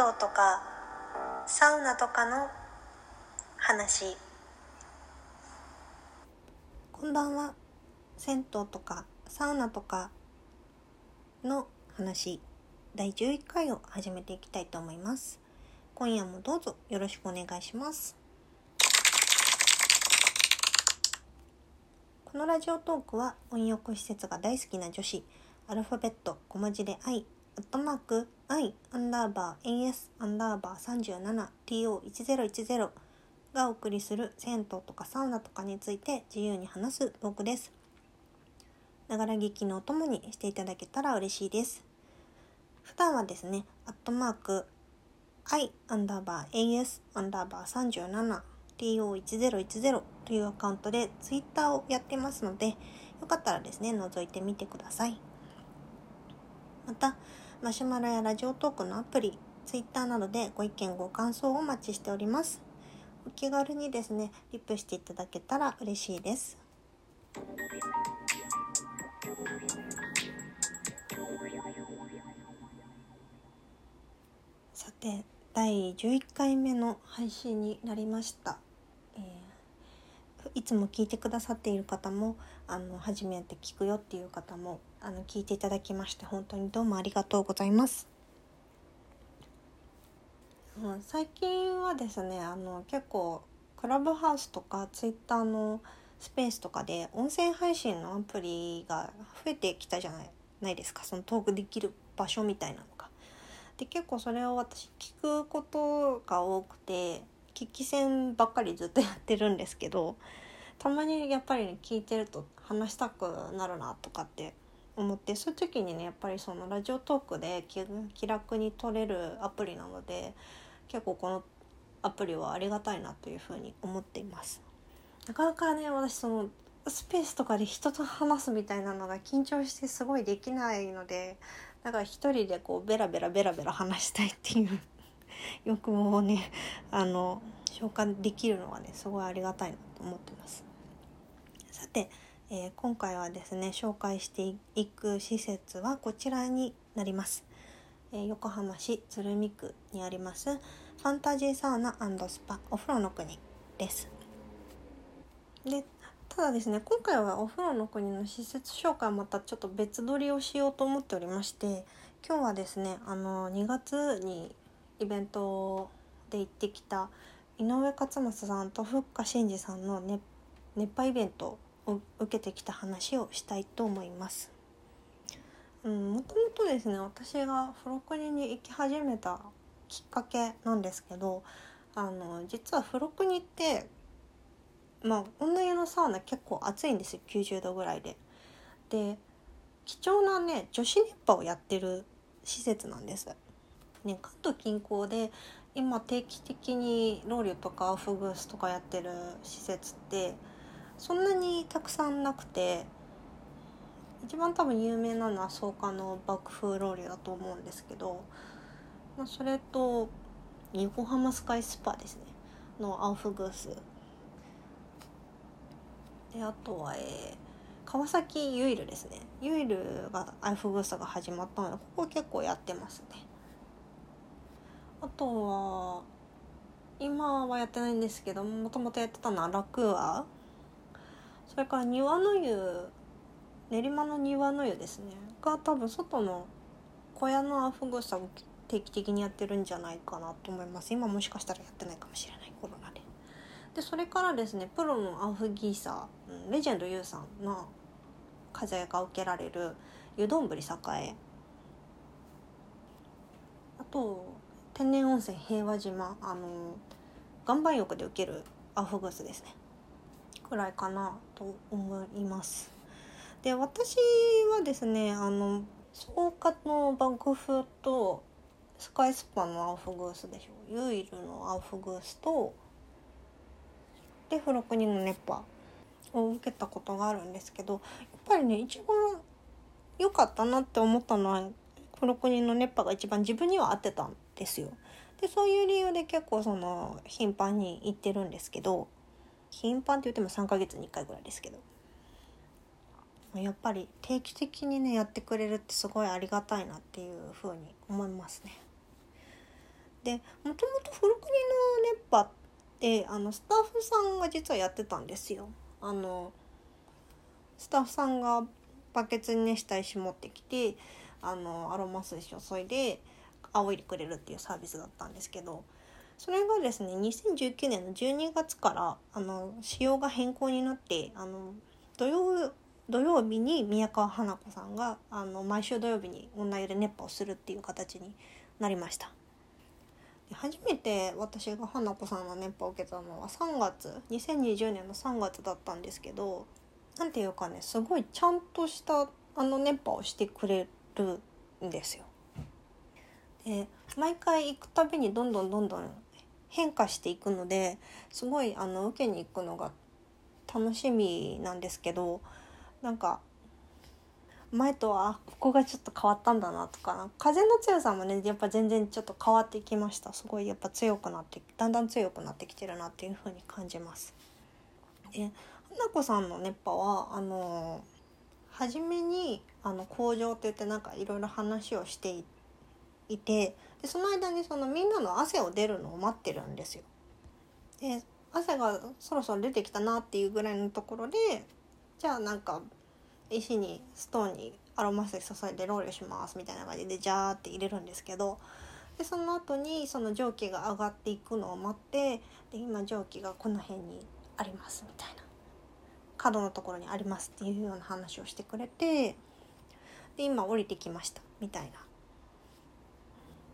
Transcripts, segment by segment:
湯とかサウナとかの話。こんばんは。銭湯とかサウナとかの話。第11回を始めていきたいと思います。今夜もどうぞよろしくお願いします。このラジオトークは温浴施設が大好きな女子。アルファベット小文字で I アットマーク I アンダーバー AS アンダーバー 37TO1010 がお送りする銭湯とかサウナとかについて自由に話すトークです。ながら聞きのお供にしていただけたら嬉しいです。普段はですね、アットマーク I アンダーバー AS アンダーバー 37TO1010 というアカウントで Twitter をやってますので、よかったらですね、覗いてみてください。また、マシュマロやラジオトークのアプリ、Twitter などでご意見ご感想をお待ちしております。お気軽にですね、リップしていただけたら嬉しいです。さて、第11回目の配信になりました。いつも聞いてくださっている方もあの初めて聞くよっていう方もあの聞いていただきまして本当にどうもありがとうございます。うん、最近はですねあの結構クラブハウスとかツイッターのスペースとかで音声配信のアプリが増えてきたじゃないないですかそのトークできる場所みたいなのが。で結構それを私聞くことが多くて聞き戦ばっかりずっとやってるんですけどたまにやっぱり、ね、聞いてると話したくなるなとかって思ってそういう時にねやっぱりそのラジオトークで気楽に撮れるアプリなので結構このアプリはありがたいなというふうに思っています。なかなかね私そのスペースとかで人と話すみたいなのが緊張してすごいできないのでだから一人でこうベラベラベラベラ話したいっていう欲望をねあの消化できるのはねすごいありがたいなと思ってます。さてえー、今回はですね紹介していく施設はこちらになります、えー、横浜市鶴見区にありますファンタジーサウナスパお風呂の国です。でただですね今回はお風呂の国の施設紹介またちょっと別撮りをしようと思っておりまして今日はですねあの2月にイベントで行ってきた井上勝正さんとふっか真二さんの熱波イベントを受けてきた話をしたいと思います。うん、もともとですね私が付録人に行き始めたきっかけなんですけどあの実は付録人ってまあ女湯のサウナ結構暑いんですよ90度ぐらいで。で貴重なね女子熱波をやってる施設なんです。ね、関東近郊で今定期的にロウリュとかアフグースとかやってる施設ってそんなにたくさんなくて一番多分有名なのは草加の爆風ローリュだと思うんですけど、まあ、それと横浜スカイスパーですね。のアウフグース。であとは、えー、川崎ユイルですね。ユイルがアウフグースが始まったのでここ結構やってますね。あとは今はやってないんですけどもともとやってたのはラクア。それから庭の湯練馬の庭の湯ですね。が多分外の小屋のアフグサを定期的にやってるんじゃないかなと思います。今もしかしたらやってないかもしれないコロナで。でそれからですねプロのアフギーサーレジェンド YOU さんの風が受けられる湯どんぶり栄。あと天然温泉平和島あの岩盤浴で受けるアフグースですねくらいかなと思います。で私はですねあの草加のバグフとスカイスパのアフグースでしょユイルのアフグースとで付録人の熱波を受けたことがあるんですけどやっぱりね一番良かったなって思ったのは付録人の熱波が一番自分には合ってたんですよ。でそういう理由で結構その頻繁に行ってるんですけど頻繁って言っても3ヶ月に1回ぐらいですけどやっぱり定期的にねやってくれるってすごいありがたいなっていうふうに思いますね。でもともと古国の熱波ってあのスタッフさんが実はやってたんですよ。あのスタッフさんがバケツに熱した石持ってきてあのアロマ水を注いで仰いでくれるっていうサービスだったんですけどそれがですね2019年の12月からあの仕様が変更になってあの土曜土曜日に宮川花子さんがあの毎週土曜日にオンラインで熱波をするっていう形になりました初めて私が花子さんの熱波を受けたのは3月2020年の3月だったんですけど何ていうかねすごいちゃんとしたあの熱波をしてくれるんですよ。で毎回行くたびにどんどんどんどん変化していくのですごいあの受けに行くのが楽しみなんですけどなんか前とはここがちょっと変わったんだなとか風の強さもねやっぱ全然ちょっと変わってきましたすごいやっぱ強くなってだんだん強くなってきてるなっていう風に感じます。で花子さんの熱波はあの初めにあの工場って言ってなんかいろいろ話をしていてでその間にそのみんなの汗を出るのを待ってるんですよ。で汗がそろそろ出てきたなっていうぐらいのところでじゃあなんか石にストーンにアロマ水注いでロールしますみたいな感じでジャーって入れるんですけどでその後にその蒸気が上がっていくのを待ってで今蒸気がこの辺にありますみたいな角のところにありますっていうような話をしてくれてで今降りてきましたみたいな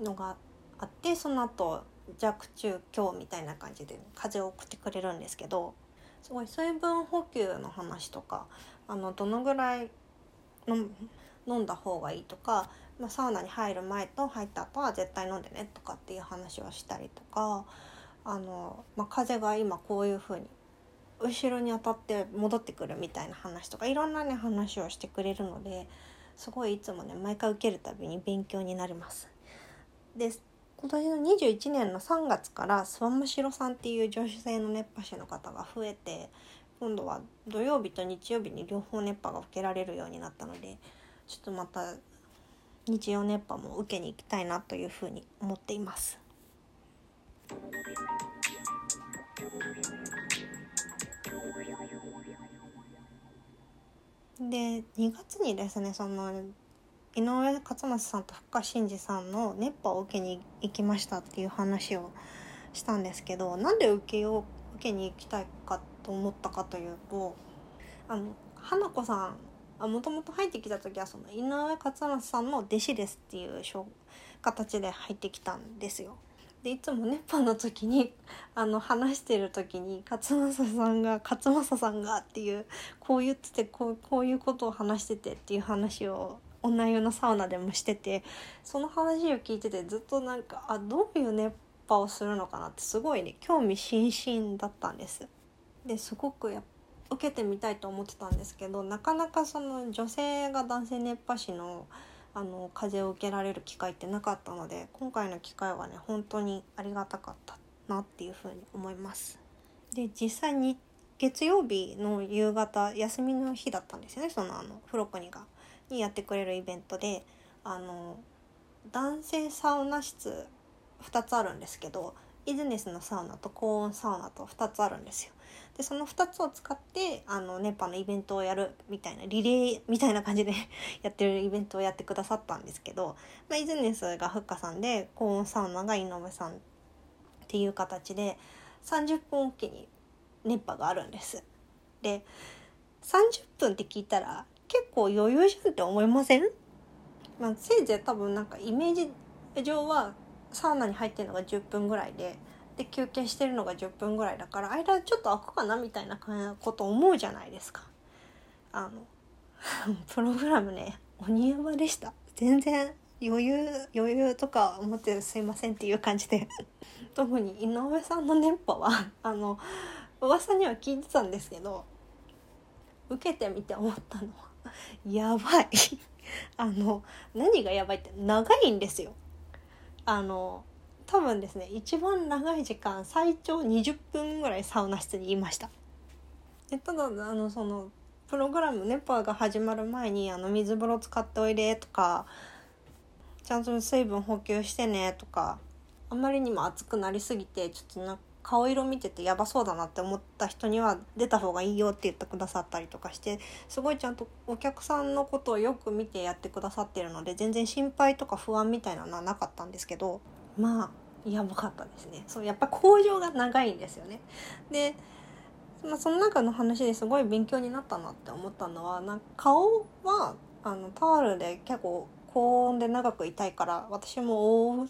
のがあってその後弱中強みたいな感じで風を送ってくれるんですけどすごい水分補給の話とかあのどのぐらい飲んだ方がいいとか、まあ、サウナに入る前と入った後は絶対飲んでねとかっていう話をしたりとかあの、まあ、風が今こういう風に後ろに当たって戻ってくるみたいな話とかいろんなね話をしてくれるのですごいいつもね毎回受けるたびに勉強になります。で今年の21年の3月からスワムシロさんっていう女子性の熱波師の方が増えて今度は土曜日と日曜日に両方熱波が受けられるようになったのでちょっとまた日曜熱波も受けに行きたいなというふうに思っています。で2月にですねその井上勝正さんと深真二さんの熱波を受けに行きましたっていう話をしたんですけどなんで受けを受けに行きたいかと思ったかというとあの花子さんもともと入ってきた時はその井上勝正さんの弟子ですっていう形で入ってきたんですよ。でいつも熱波の時に あの話してる時に勝正さんが勝正さんがっていうこう言っててこうこういうことを話しててっていう話を女湯のサウナでもしててその話を聞いててずっとなんかあどういう熱波をするのかなってすごいね興味津々だったんです。ですごくや受けてみたいと思ってたんですけどなかなかその女性が男性熱波師のあの風を受けられる機会ってなかったので今回の機会はね本当にありがたかったなっていうふうに思います。で実際に月曜日の夕方休みの日だったんですよねそのあのフロコニがにやってくれるイベントであの男性サウナ室2つあるんですけどイズネスのサウナと高温サウナと2つあるんですよ。でその2つを使ってあの熱波のイベントをやるみたいなリレーみたいな感じで やってるイベントをやってくださったんですけど、まあ、イズネスがふっかさんで高温サウナが井上さんっていう形で30分おきに熱波があるんです。で30分って聞いたら構余裕じゃんって思いません、まあ、せいぜい多分なんかイメージ上はサウナに入ってるのが10分ぐらいでで休憩してるのが10分ぐらいだから間ちょっと空くかなみたいなこと思うじゃないですか。あの プログラムね鬼山でした。全然余裕余裕とか思ってすいませんっていう感じで。特に井上さんの熱波は あの噂には聞いてたんですけど受けてみて思ったのは やばい。あの何がやばいって長いんですよ。あの多分ですね一番長い時間最長20分ぐらいサウナ室にいました。でただあのそのプログラムネパーが始まる前にあの水風呂使っておいでとかちゃんと水分補給してねとかあまりにも暑くなりすぎてちょっとな顔色見ててやばそうだなって思った人には出た方がいいよって言ってくださったりとかしてすごいちゃんとお客さんのことをよく見てやってくださってるので全然心配とか不安みたいなのはなかったんですけどまあやばかったですね。そうやっぱ工場が長いんですよね。で、まあ、その中の話ですごい勉強になったなって思ったのはなんか顔はあのタオルで結構高温で長く痛いから私も覆っ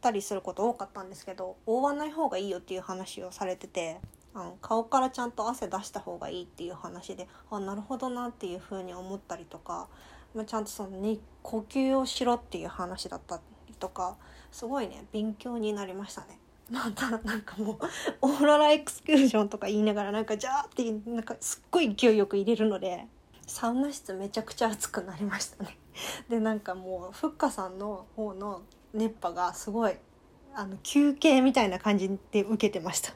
たりすること多かったんですけど覆わない方がいいよっていう話をされててあの顔からちゃんと汗出した方がいいっていう話であなるほどなっていうふうに思ったりとか、まあ、ちゃんとその、ね、呼吸をしろっていう話だったりとかすごいね勉強になりましたね。またなんかもうオーロラエクスキュージョンとか言いながらなんかジャーってなんかすっごい勢いよく入れるのでサウナ室めちゃくちゃ暑くなりましたね。でなんかもうふっかさんの方の熱波がすごいあの休憩みたいな感じで受けてました。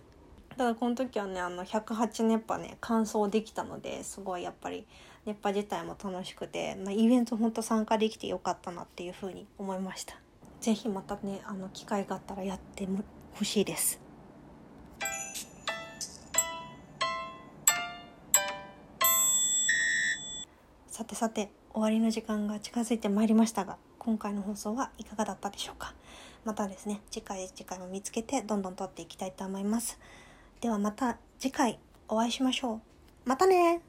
ただこの時はねあの108熱波ね完走できたのですごいやっぱり熱波自体も楽しくて、まあ、イベントほんと参加できてよかったなっていうふうに思いました。是非またねあの機会があったらやってほしいです。さてさて終わりの時間が近づいてまいりましたが今回の放送はいかがだったでしょうか？またですね次回次回も見つけてどんどん撮っていきたいと思います。ではまた次回お会いしましょう。またね